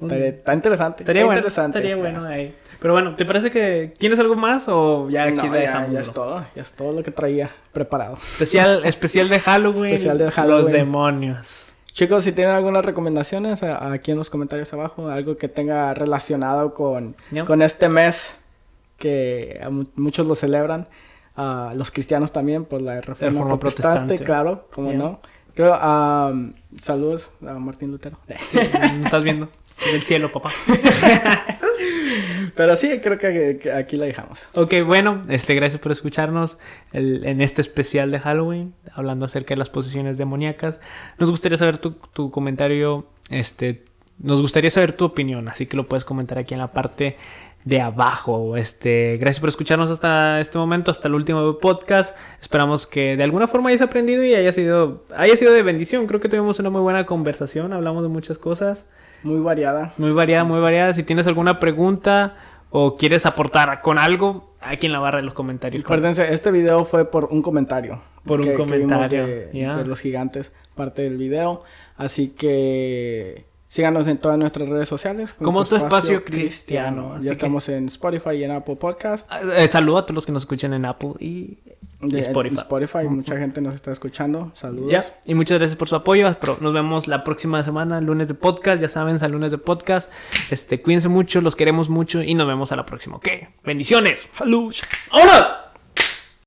Estaría- está interesante. Estaría está bueno. interesante. Estaría bueno ahí. Pero bueno, ¿te parece que tienes algo más o ya aquí No, la dejamos? ya es todo. Ya es todo lo que traía preparado. Especial, especial de Halloween. Especial de Halloween. Los demonios. Chicos, si tienen algunas recomendaciones, aquí en los comentarios abajo, algo que tenga relacionado con, con este mes que muchos lo celebran, a los cristianos también por la reforma, Reforma protestante, protestante. claro, como no. Creo, am, saludos a Martín Lutero. Sí, ¿me estás viendo. Del cielo, papá. Pero sí, creo que, que aquí la dejamos. Ok, bueno, este, gracias por escucharnos el- en este especial de Halloween, hablando acerca de las posiciones demoníacas. Nos gustaría saber tu, tu comentario, este, nos gustaría saber tu opinión, así que lo puedes comentar aquí en la parte de abajo. Este, gracias por escucharnos hasta este momento, hasta el último podcast. Esperamos que de alguna forma hayas aprendido y haya sido, haya sido de bendición. Creo que tuvimos una muy buena conversación, hablamos de muchas cosas. Muy variada. Muy variada, muy variada. Si tienes alguna pregunta o quieres aportar con algo, aquí en la barra de los comentarios. Acuérdense, este video fue por un comentario. Por un que comentario, de, los gigantes, parte del video. Así que síganos en todas nuestras redes sociales. Como tu espacio cristiano, Ya que- estamos en Spotify y en Apple Podcast. Eh, saludo a todos los que nos escuchan en Apple y, y De, Spotify. Spotify, mucha gente nos está escuchando. Saludos. Ya, Y muchas gracias por su apoyo. Nos vemos la próxima semana, lunes de podcast. Ya saben, al lunes de podcast. Este, cuídense mucho, los queremos mucho y nos vemos a la próxima. Ok, bendiciones. Salud. ¡Vámonos!